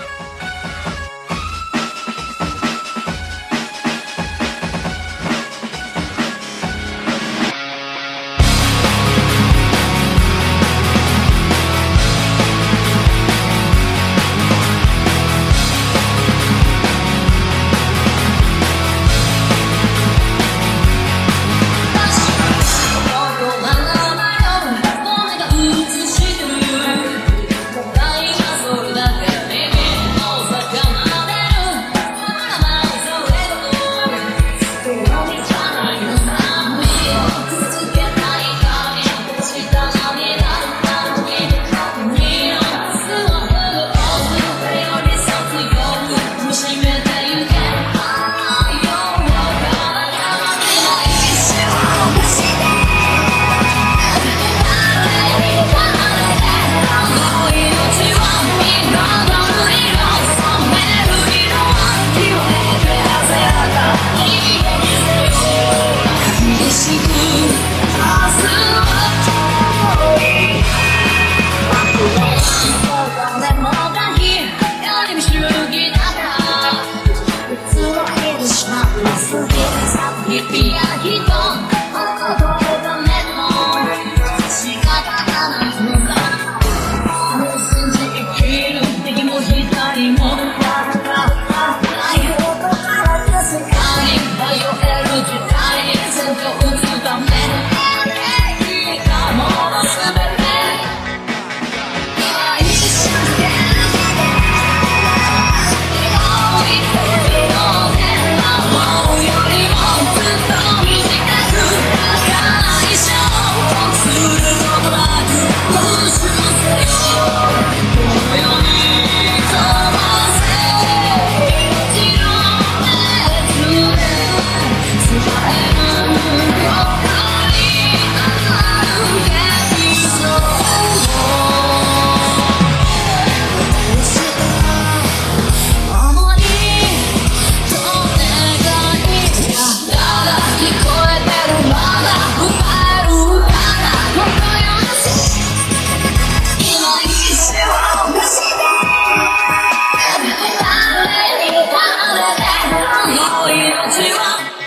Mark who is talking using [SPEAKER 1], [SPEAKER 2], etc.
[SPEAKER 1] Bye. 아!